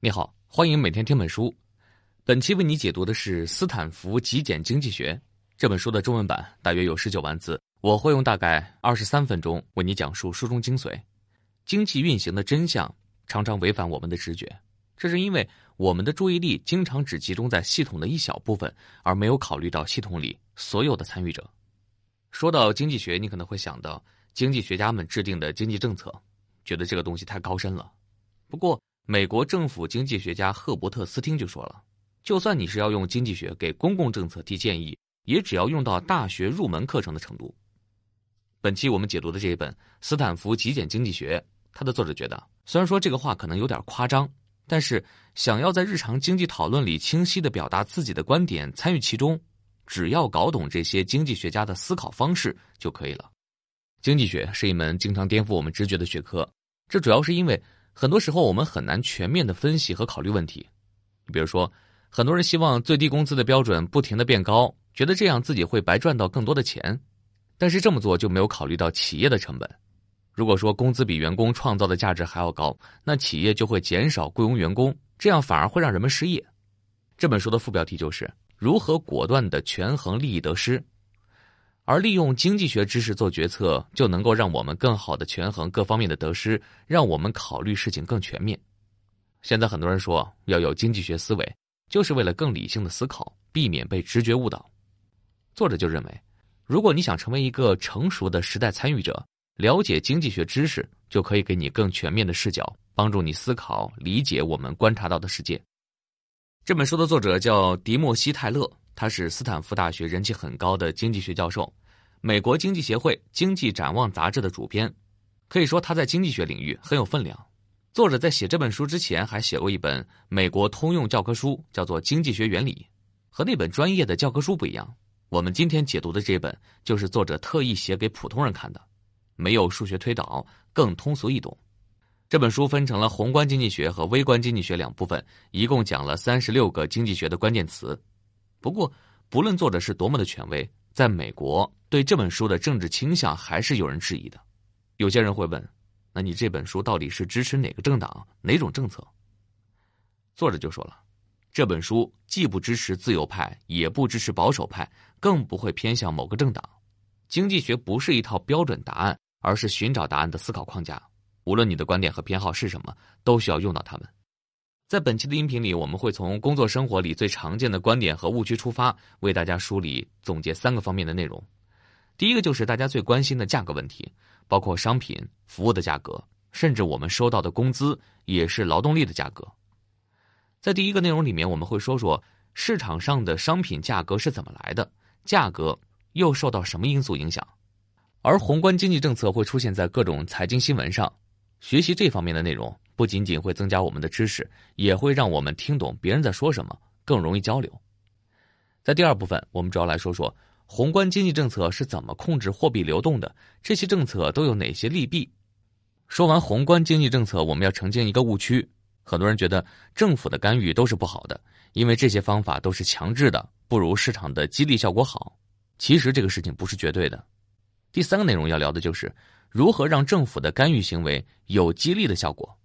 你好，欢迎每天听本书。本期为你解读的是斯坦福极简经济学这本书的中文版，大约有十九万字。我会用大概二十三分钟为你讲述书中精髓。经济运行的真相常常违反我们的直觉，这是因为我们的注意力经常只集中在系统的一小部分，而没有考虑到系统里所有的参与者。说到经济学，你可能会想到经济学家们制定的经济政策，觉得这个东西太高深了。不过，美国政府经济学家赫伯特·斯汀就说了：“就算你是要用经济学给公共政策提建议，也只要用到大学入门课程的程度。”本期我们解读的这一本《斯坦福极简经济学》，它的作者觉得，虽然说这个话可能有点夸张，但是想要在日常经济讨论里清晰的表达自己的观点，参与其中，只要搞懂这些经济学家的思考方式就可以了。经济学是一门经常颠覆我们直觉的学科，这主要是因为。很多时候，我们很难全面的分析和考虑问题。你比如说，很多人希望最低工资的标准不停的变高，觉得这样自己会白赚到更多的钱。但是这么做就没有考虑到企业的成本。如果说工资比员工创造的价值还要高，那企业就会减少雇佣员工，这样反而会让人们失业。这本书的副标题就是如何果断的权衡利益得失。而利用经济学知识做决策，就能够让我们更好的权衡各方面的得失，让我们考虑事情更全面。现在很多人说要有经济学思维，就是为了更理性的思考，避免被直觉误导。作者就认为，如果你想成为一个成熟的时代参与者，了解经济学知识就可以给你更全面的视角，帮助你思考理解我们观察到的世界。这本书的作者叫迪莫西·泰勒。他是斯坦福大学人气很高的经济学教授，美国经济协会《经济展望》杂志的主编，可以说他在经济学领域很有分量。作者在写这本书之前还写过一本美国通用教科书，叫做《经济学原理》，和那本专业的教科书不一样。我们今天解读的这本就是作者特意写给普通人看的，没有数学推导，更通俗易懂。这本书分成了宏观经济学和微观经济学两部分，一共讲了三十六个经济学的关键词。不过，不论作者是多么的权威，在美国对这本书的政治倾向还是有人质疑的。有些人会问：“那你这本书到底是支持哪个政党、哪种政策？”作者就说了：“这本书既不支持自由派，也不支持保守派，更不会偏向某个政党。经济学不是一套标准答案，而是寻找答案的思考框架。无论你的观点和偏好是什么，都需要用到它们。”在本期的音频里，我们会从工作生活里最常见的观点和误区出发，为大家梳理总结三个方面的内容。第一个就是大家最关心的价格问题，包括商品、服务的价格，甚至我们收到的工资也是劳动力的价格。在第一个内容里面，我们会说说市场上的商品价格是怎么来的，价格又受到什么因素影响，而宏观经济政策会出现在各种财经新闻上。学习这方面的内容。不仅仅会增加我们的知识，也会让我们听懂别人在说什么，更容易交流。在第二部分，我们主要来说说宏观经济政策是怎么控制货币流动的，这些政策都有哪些利弊。说完宏观经济政策，我们要澄清一个误区：很多人觉得政府的干预都是不好的，因为这些方法都是强制的，不如市场的激励效果好。其实这个事情不是绝对的。第三个内容要聊的就是如何让政府的干预行为有激励的效果。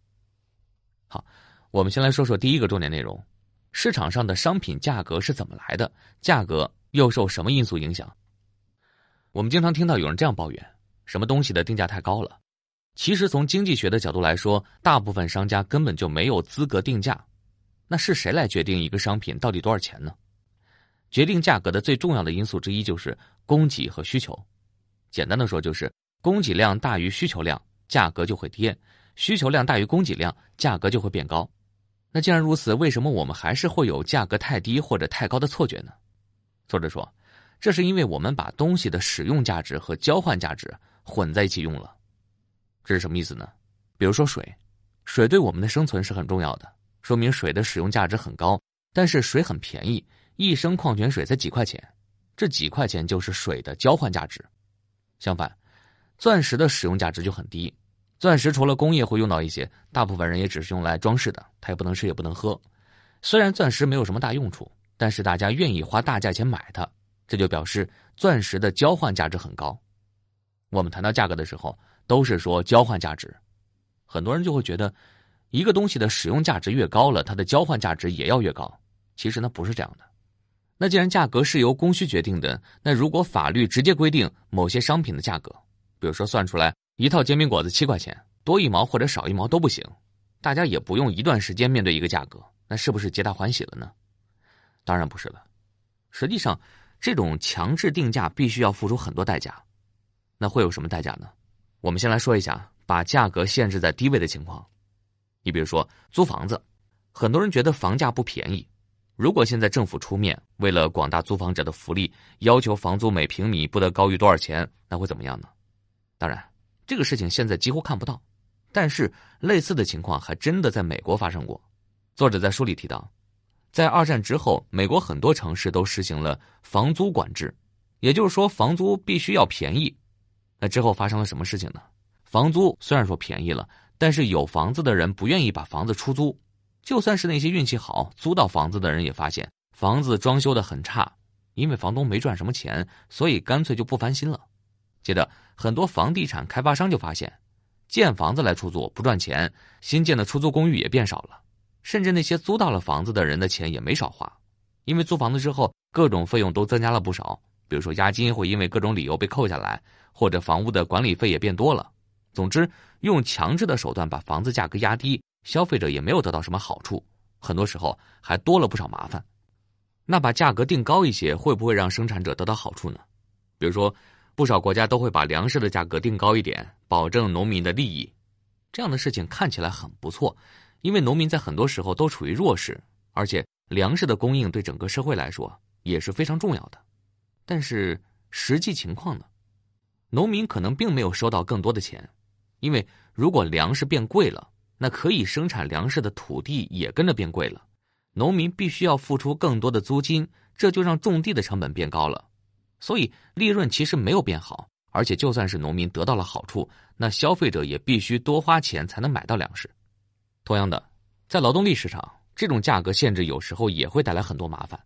好，我们先来说说第一个重点内容：市场上的商品价格是怎么来的？价格又受什么因素影响？我们经常听到有人这样抱怨：什么东西的定价太高了？其实从经济学的角度来说，大部分商家根本就没有资格定价。那是谁来决定一个商品到底多少钱呢？决定价格的最重要的因素之一就是供给和需求。简单的说，就是供给量大于需求量，价格就会跌。需求量大于供给量，价格就会变高。那既然如此，为什么我们还是会有价格太低或者太高的错觉呢？作者说，这是因为我们把东西的使用价值和交换价值混在一起用了。这是什么意思呢？比如说水，水对我们的生存是很重要的，说明水的使用价值很高。但是水很便宜，一升矿泉水才几块钱，这几块钱就是水的交换价值。相反，钻石的使用价值就很低。钻石除了工业会用到一些，大部分人也只是用来装饰的，它也不能吃也不能喝。虽然钻石没有什么大用处，但是大家愿意花大价钱买它，这就表示钻石的交换价值很高。我们谈到价格的时候，都是说交换价值，很多人就会觉得，一个东西的使用价值越高了，它的交换价值也要越高。其实呢，不是这样的。那既然价格是由供需决定的，那如果法律直接规定某些商品的价格，比如说算出来一套煎饼果子七块钱，多一毛或者少一毛都不行，大家也不用一段时间面对一个价格，那是不是皆大欢喜了呢？当然不是了。实际上，这种强制定价必须要付出很多代价。那会有什么代价呢？我们先来说一下把价格限制在低位的情况。你比如说租房子，很多人觉得房价不便宜。如果现在政府出面，为了广大租房者的福利，要求房租每平米不得高于多少钱，那会怎么样呢？当然，这个事情现在几乎看不到，但是类似的情况还真的在美国发生过。作者在书里提到，在二战之后，美国很多城市都实行了房租管制，也就是说，房租必须要便宜。那之后发生了什么事情呢？房租虽然说便宜了，但是有房子的人不愿意把房子出租。就算是那些运气好租到房子的人，也发现房子装修的很差，因为房东没赚什么钱，所以干脆就不翻新了。接着，很多房地产开发商就发现，建房子来出租不赚钱，新建的出租公寓也变少了，甚至那些租到了房子的人的钱也没少花，因为租房子之后各种费用都增加了不少，比如说押金会因为各种理由被扣下来，或者房屋的管理费也变多了。总之，用强制的手段把房子价格压低。消费者也没有得到什么好处，很多时候还多了不少麻烦。那把价格定高一些，会不会让生产者得到好处呢？比如说，不少国家都会把粮食的价格定高一点，保证农民的利益。这样的事情看起来很不错，因为农民在很多时候都处于弱势，而且粮食的供应对整个社会来说也是非常重要的。但是实际情况呢？农民可能并没有收到更多的钱，因为如果粮食变贵了。那可以生产粮食的土地也跟着变贵了，农民必须要付出更多的租金，这就让种地的成本变高了，所以利润其实没有变好，而且就算是农民得到了好处，那消费者也必须多花钱才能买到粮食。同样的，在劳动力市场，这种价格限制有时候也会带来很多麻烦。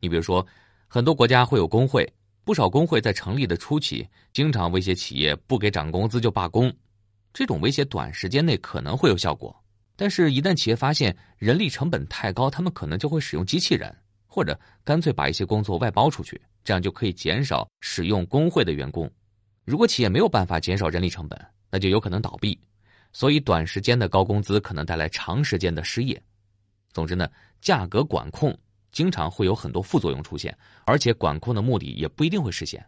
你比如说，很多国家会有工会，不少工会在成立的初期，经常威胁企业不给涨工资就罢工。这种威胁短时间内可能会有效果，但是，一旦企业发现人力成本太高，他们可能就会使用机器人，或者干脆把一些工作外包出去，这样就可以减少使用工会的员工。如果企业没有办法减少人力成本，那就有可能倒闭。所以，短时间的高工资可能带来长时间的失业。总之呢，价格管控经常会有很多副作用出现，而且管控的目的也不一定会实现。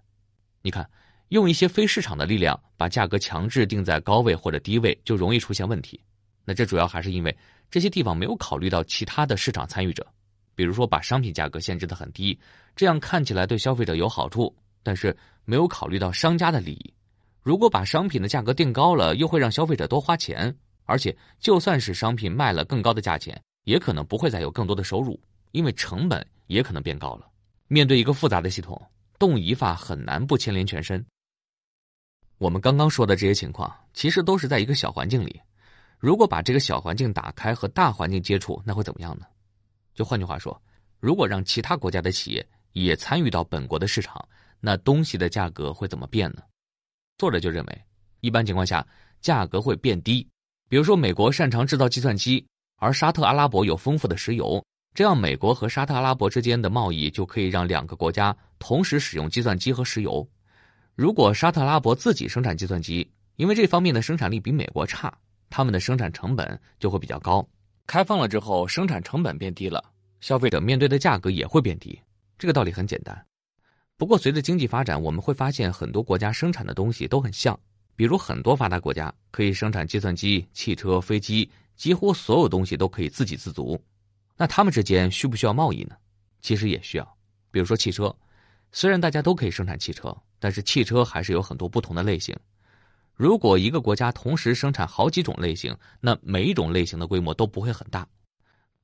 你看。用一些非市场的力量把价格强制定在高位或者低位，就容易出现问题。那这主要还是因为这些地方没有考虑到其他的市场参与者，比如说把商品价格限制的很低，这样看起来对消费者有好处，但是没有考虑到商家的利益。如果把商品的价格定高了，又会让消费者多花钱，而且就算是商品卖了更高的价钱，也可能不会再有更多的收入，因为成本也可能变高了。面对一个复杂的系统，动一发很难不牵连全身。我们刚刚说的这些情况，其实都是在一个小环境里。如果把这个小环境打开和大环境接触，那会怎么样呢？就换句话说，如果让其他国家的企业也参与到本国的市场，那东西的价格会怎么变呢？作者就认为，一般情况下，价格会变低。比如说，美国擅长制造计算机，而沙特阿拉伯有丰富的石油，这样美国和沙特阿拉伯之间的贸易就可以让两个国家同时使用计算机和石油。如果沙特阿拉伯自己生产计算机，因为这方面的生产力比美国差，他们的生产成本就会比较高。开放了之后，生产成本变低了，消费者面对的价格也会变低。这个道理很简单。不过，随着经济发展，我们会发现很多国家生产的东西都很像。比如，很多发达国家可以生产计算机、汽车、飞机，几乎所有东西都可以自给自足。那他们之间需不需要贸易呢？其实也需要。比如说汽车，虽然大家都可以生产汽车。但是汽车还是有很多不同的类型。如果一个国家同时生产好几种类型，那每一种类型的规模都不会很大。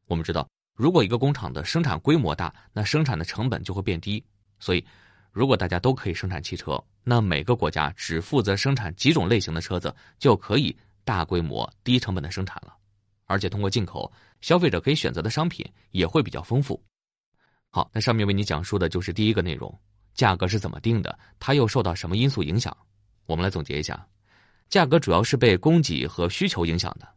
我们知道，如果一个工厂的生产规模大，那生产的成本就会变低。所以，如果大家都可以生产汽车，那每个国家只负责生产几种类型的车子，就可以大规模、低成本的生产了。而且通过进口，消费者可以选择的商品也会比较丰富。好，那上面为你讲述的就是第一个内容。价格是怎么定的？它又受到什么因素影响？我们来总结一下：价格主要是被供给和需求影响的。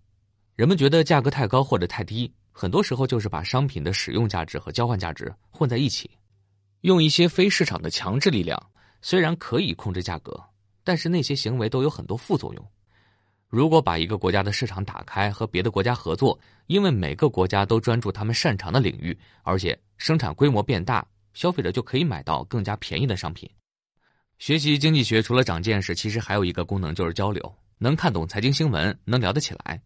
人们觉得价格太高或者太低，很多时候就是把商品的使用价值和交换价值混在一起，用一些非市场的强制力量，虽然可以控制价格，但是那些行为都有很多副作用。如果把一个国家的市场打开，和别的国家合作，因为每个国家都专注他们擅长的领域，而且生产规模变大，消费者就可以买到更加便宜的商品。学习经济学除了长见识，其实还有一个功能就是交流，能看懂财经新闻，能聊得起来。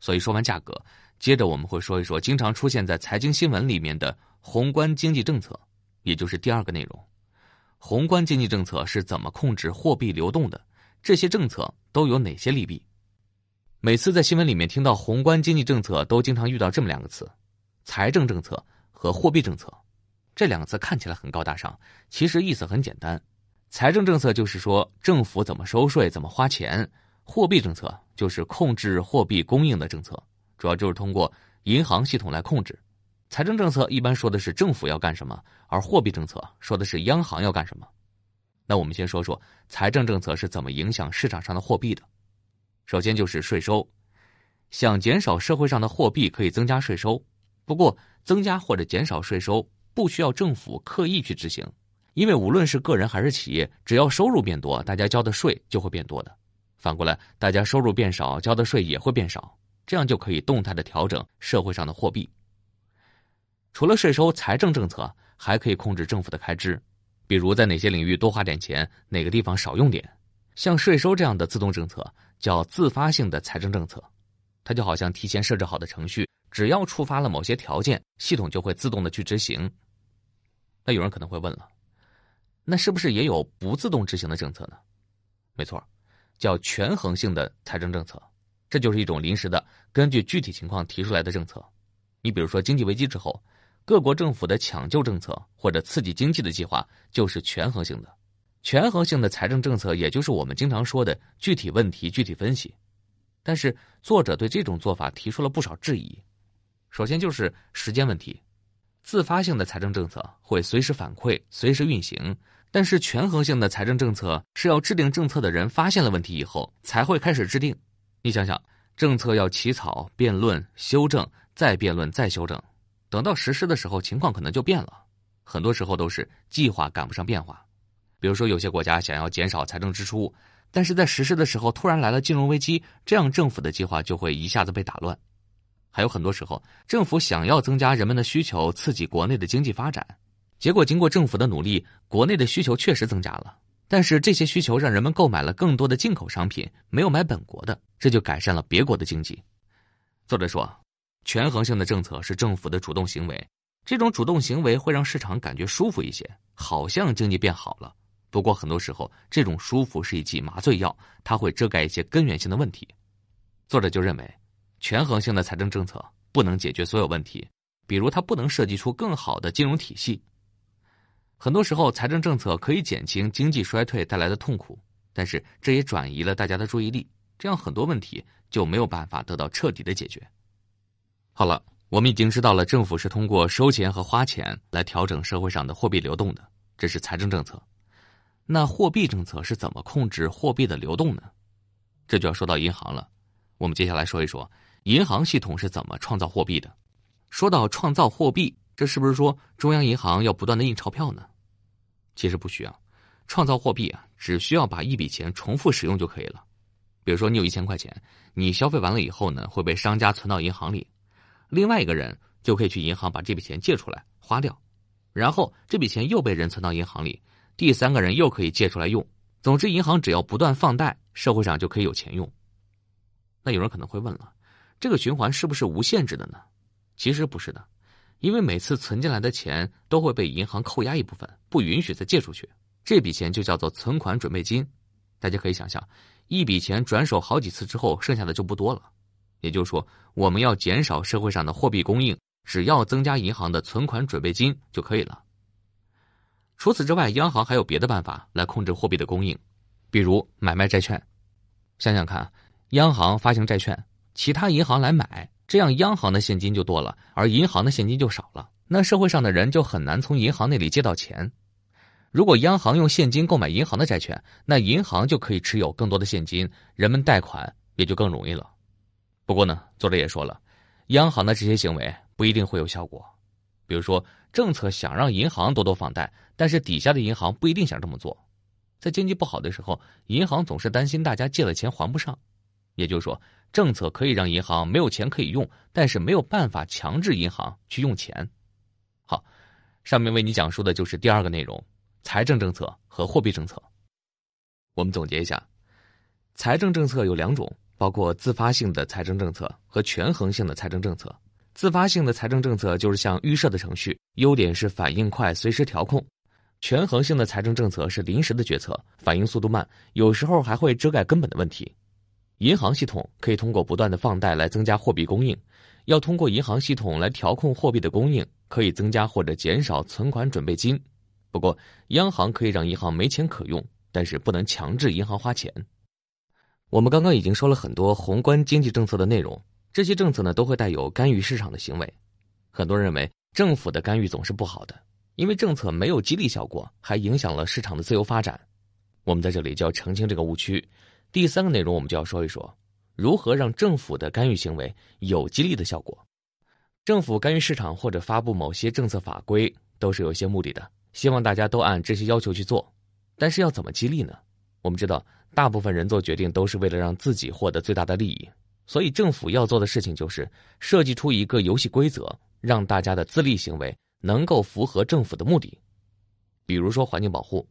所以说完价格，接着我们会说一说经常出现在财经新闻里面的宏观经济政策，也就是第二个内容。宏观经济政策是怎么控制货币流动的？这些政策都有哪些利弊？每次在新闻里面听到宏观经济政策，都经常遇到这么两个词：财政政策和货币政策。这两个词看起来很高大上，其实意思很简单。财政政策就是说政府怎么收税、怎么花钱；货币政策就是控制货币供应的政策，主要就是通过银行系统来控制。财政政策一般说的是政府要干什么，而货币政策说的是央行要干什么。那我们先说说财政政策是怎么影响市场上的货币的。首先就是税收，想减少社会上的货币，可以增加税收。不过，增加或者减少税收不需要政府刻意去执行，因为无论是个人还是企业，只要收入变多，大家交的税就会变多的。反过来，大家收入变少，交的税也会变少，这样就可以动态的调整社会上的货币。除了税收，财政政策还可以控制政府的开支，比如在哪些领域多花点钱，哪个地方少用点。像税收这样的自动政策。叫自发性的财政政策，它就好像提前设置好的程序，只要触发了某些条件，系统就会自动的去执行。那有人可能会问了，那是不是也有不自动执行的政策呢？没错，叫权衡性的财政政策，这就是一种临时的，根据具体情况提出来的政策。你比如说经济危机之后，各国政府的抢救政策或者刺激经济的计划，就是权衡性的。权衡性的财政政策，也就是我们经常说的具体问题具体分析。但是作者对这种做法提出了不少质疑。首先就是时间问题，自发性的财政政策会随时反馈、随时运行，但是权衡性的财政政策是要制定政策的人发现了问题以后才会开始制定。你想想，政策要起草、辩论、修正、再辩论、再修正，等到实施的时候，情况可能就变了。很多时候都是计划赶不上变化。比如说，有些国家想要减少财政支出，但是在实施的时候突然来了金融危机，这样政府的计划就会一下子被打乱。还有很多时候，政府想要增加人们的需求，刺激国内的经济发展，结果经过政府的努力，国内的需求确实增加了，但是这些需求让人们购买了更多的进口商品，没有买本国的，这就改善了别国的经济。作者说，权衡性的政策是政府的主动行为，这种主动行为会让市场感觉舒服一些，好像经济变好了。不过，很多时候这种舒服是一剂麻醉药，它会遮盖一些根源性的问题。作者就认为，权衡性的财政政策不能解决所有问题，比如它不能设计出更好的金融体系。很多时候，财政政策可以减轻经济衰退带来的痛苦，但是这也转移了大家的注意力，这样很多问题就没有办法得到彻底的解决。好了，我们已经知道了政府是通过收钱和花钱来调整社会上的货币流动的，这是财政政策。那货币政策是怎么控制货币的流动呢？这就要说到银行了。我们接下来说一说银行系统是怎么创造货币的。说到创造货币，这是不是说中央银行要不断的印钞票呢？其实不需要，创造货币啊，只需要把一笔钱重复使用就可以了。比如说，你有一千块钱，你消费完了以后呢，会被商家存到银行里，另外一个人就可以去银行把这笔钱借出来花掉，然后这笔钱又被人存到银行里。第三个人又可以借出来用，总之，银行只要不断放贷，社会上就可以有钱用。那有人可能会问了，这个循环是不是无限制的呢？其实不是的，因为每次存进来的钱都会被银行扣押一部分，不允许再借出去。这笔钱就叫做存款准备金。大家可以想象，一笔钱转手好几次之后，剩下的就不多了。也就是说，我们要减少社会上的货币供应，只要增加银行的存款准备金就可以了。除此之外，央行还有别的办法来控制货币的供应，比如买卖债券。想想看，央行发行债券，其他银行来买，这样央行的现金就多了，而银行的现金就少了，那社会上的人就很难从银行那里借到钱。如果央行用现金购买银行的债券，那银行就可以持有更多的现金，人们贷款也就更容易了。不过呢，作者也说了，央行的这些行为不一定会有效果。比如说，政策想让银行多多放贷，但是底下的银行不一定想这么做。在经济不好的时候，银行总是担心大家借了钱还不上。也就是说，政策可以让银行没有钱可以用，但是没有办法强制银行去用钱。好，上面为你讲述的就是第二个内容：财政政策和货币政策。我们总结一下，财政政策有两种，包括自发性的财政政策和权衡性的财政政策。自发性的财政政策就是像预设的程序，优点是反应快，随时调控；权衡性的财政政策是临时的决策，反应速度慢，有时候还会遮盖根本的问题。银行系统可以通过不断的放贷来增加货币供应，要通过银行系统来调控货币的供应，可以增加或者减少存款准备金。不过，央行可以让银行没钱可用，但是不能强制银行花钱。我们刚刚已经说了很多宏观经济政策的内容，这些政策呢都会带有干预市场的行为。很多人认为政府的干预总是不好的，因为政策没有激励效果，还影响了市场的自由发展。我们在这里就要澄清这个误区。第三个内容，我们就要说一说如何让政府的干预行为有激励的效果。政府干预市场或者发布某些政策法规，都是有些目的的，希望大家都按这些要求去做。但是要怎么激励呢？我们知道，大部分人做决定都是为了让自己获得最大的利益，所以政府要做的事情就是设计出一个游戏规则，让大家的自利行为能够符合政府的目的。比如说环境保护。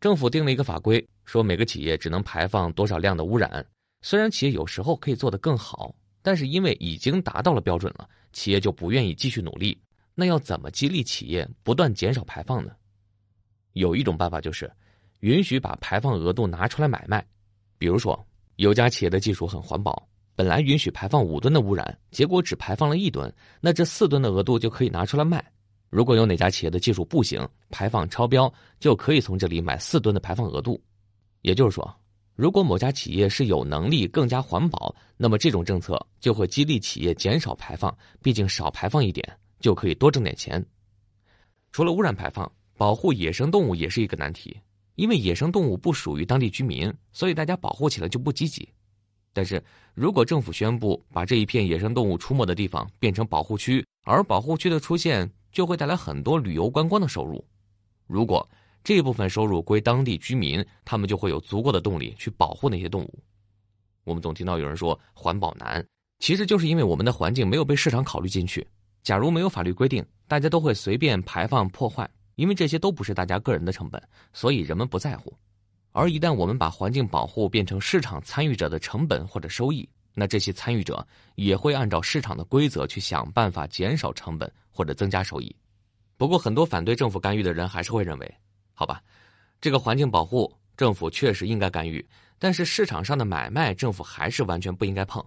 政府定了一个法规，说每个企业只能排放多少量的污染。虽然企业有时候可以做得更好，但是因为已经达到了标准了，企业就不愿意继续努力。那要怎么激励企业不断减少排放呢？有一种办法就是允许把排放额度拿出来买卖。比如说，有家企业的技术很环保，本来允许排放五吨的污染，结果只排放了一吨，那这四吨的额度就可以拿出来卖。如果有哪家企业的技术不行，排放超标，就可以从这里买四吨的排放额度。也就是说，如果某家企业是有能力更加环保，那么这种政策就会激励企业减少排放。毕竟少排放一点就可以多挣点钱。除了污染排放，保护野生动物也是一个难题。因为野生动物不属于当地居民，所以大家保护起来就不积极。但是如果政府宣布把这一片野生动物出没的地方变成保护区，而保护区的出现，就会带来很多旅游观光的收入。如果这部分收入归当地居民，他们就会有足够的动力去保护那些动物。我们总听到有人说环保难，其实就是因为我们的环境没有被市场考虑进去。假如没有法律规定，大家都会随便排放破坏，因为这些都不是大家个人的成本，所以人们不在乎。而一旦我们把环境保护变成市场参与者的成本或者收益，那这些参与者也会按照市场的规则去想办法减少成本或者增加收益。不过，很多反对政府干预的人还是会认为，好吧，这个环境保护政府确实应该干预，但是市场上的买卖政府还是完全不应该碰。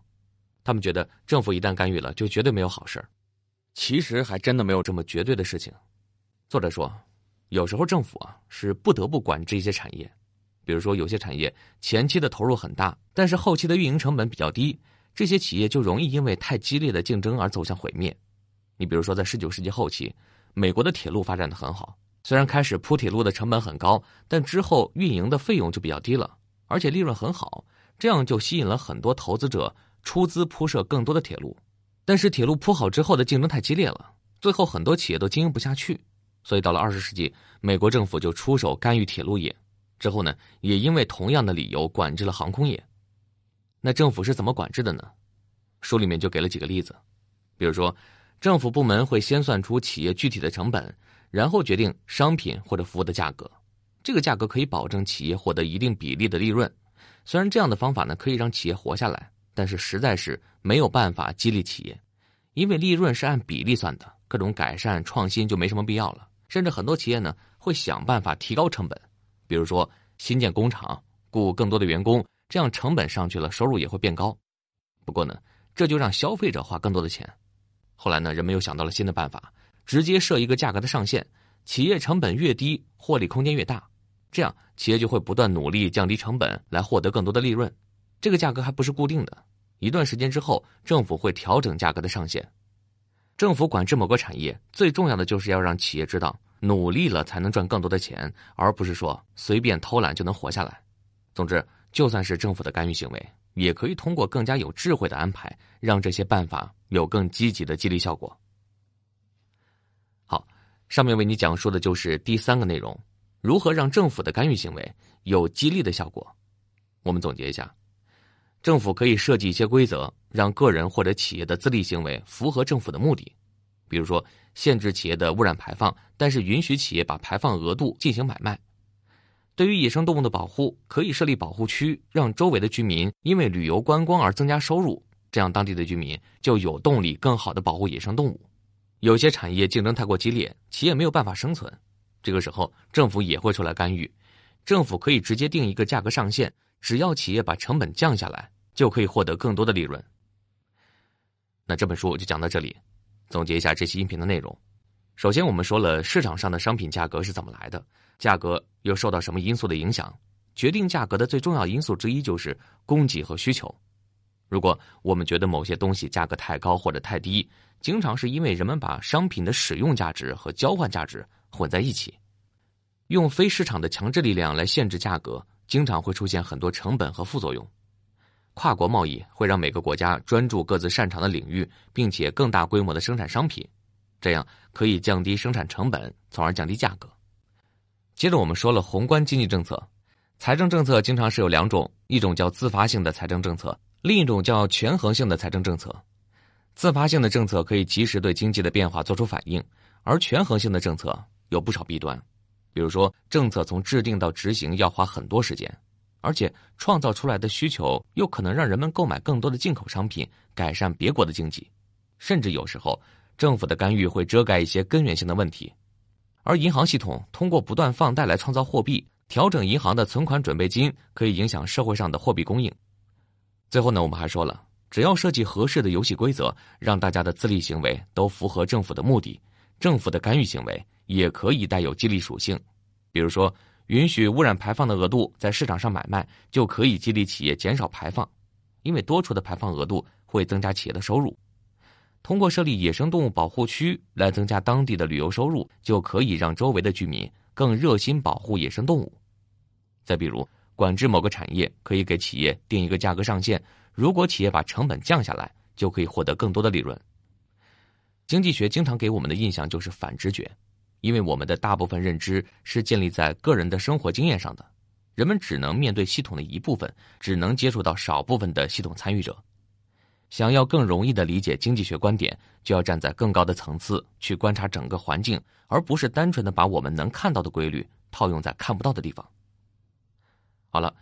他们觉得政府一旦干预了，就绝对没有好事儿其实还真的没有这么绝对的事情。作者说，有时候政府啊是不得不管制一些产业。比如说，有些产业前期的投入很大，但是后期的运营成本比较低，这些企业就容易因为太激烈的竞争而走向毁灭。你比如说，在十九世纪后期，美国的铁路发展的很好，虽然开始铺铁路的成本很高，但之后运营的费用就比较低了，而且利润很好，这样就吸引了很多投资者出资铺设更多的铁路。但是铁路铺好之后的竞争太激烈了，最后很多企业都经营不下去，所以到了二十世纪，美国政府就出手干预铁路业。之后呢，也因为同样的理由管制了航空业。那政府是怎么管制的呢？书里面就给了几个例子，比如说，政府部门会先算出企业具体的成本，然后决定商品或者服务的价格。这个价格可以保证企业获得一定比例的利润。虽然这样的方法呢可以让企业活下来，但是实在是没有办法激励企业，因为利润是按比例算的，各种改善创新就没什么必要了。甚至很多企业呢会想办法提高成本。比如说新建工厂，雇更多的员工，这样成本上去了，收入也会变高。不过呢，这就让消费者花更多的钱。后来呢，人们又想到了新的办法，直接设一个价格的上限，企业成本越低，获利空间越大。这样企业就会不断努力降低成本，来获得更多的利润。这个价格还不是固定的，一段时间之后，政府会调整价格的上限。政府管制某个产业，最重要的就是要让企业知道。努力了才能赚更多的钱，而不是说随便偷懒就能活下来。总之，就算是政府的干预行为，也可以通过更加有智慧的安排，让这些办法有更积极的激励效果。好，上面为你讲述的就是第三个内容：如何让政府的干预行为有激励的效果。我们总结一下，政府可以设计一些规则，让个人或者企业的自利行为符合政府的目的。比如说，限制企业的污染排放，但是允许企业把排放额度进行买卖。对于野生动物的保护，可以设立保护区，让周围的居民因为旅游观光而增加收入，这样当地的居民就有动力更好的保护野生动物。有些产业竞争太过激烈，企业没有办法生存，这个时候政府也会出来干预。政府可以直接定一个价格上限，只要企业把成本降下来，就可以获得更多的利润。那这本书就讲到这里。总结一下这期音频的内容。首先，我们说了市场上的商品价格是怎么来的，价格又受到什么因素的影响？决定价格的最重要因素之一就是供给和需求。如果我们觉得某些东西价格太高或者太低，经常是因为人们把商品的使用价值和交换价值混在一起，用非市场的强制力量来限制价格，经常会出现很多成本和副作用。跨国贸易会让每个国家专注各自擅长的领域，并且更大规模的生产商品，这样可以降低生产成本，从而降低价格。接着我们说了宏观经济政策，财政政策经常是有两种，一种叫自发性的财政政策，另一种叫权衡性的财政政策。自发性的政策可以及时对经济的变化做出反应，而权衡性的政策有不少弊端，比如说政策从制定到执行要花很多时间。而且创造出来的需求又可能让人们购买更多的进口商品，改善别国的经济，甚至有时候政府的干预会遮盖一些根源性的问题。而银行系统通过不断放贷来创造货币，调整银行的存款准备金，可以影响社会上的货币供应。最后呢，我们还说了，只要设计合适的游戏规则，让大家的自利行为都符合政府的目的，政府的干预行为也可以带有激励属性，比如说。允许污染排放的额度在市场上买卖，就可以激励企业减少排放，因为多出的排放额度会增加企业的收入。通过设立野生动物保护区来增加当地的旅游收入，就可以让周围的居民更热心保护野生动物。再比如，管制某个产业，可以给企业定一个价格上限，如果企业把成本降下来，就可以获得更多的利润。经济学经常给我们的印象就是反直觉。因为我们的大部分认知是建立在个人的生活经验上的，人们只能面对系统的一部分，只能接触到少部分的系统参与者。想要更容易的理解经济学观点，就要站在更高的层次去观察整个环境，而不是单纯的把我们能看到的规律套用在看不到的地方。好了，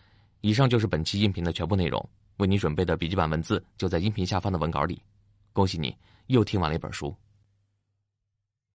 以上就是本期音频的全部内容。为你准备的笔记本文字就在音频下方的文稿里。恭喜你又听完了一本书。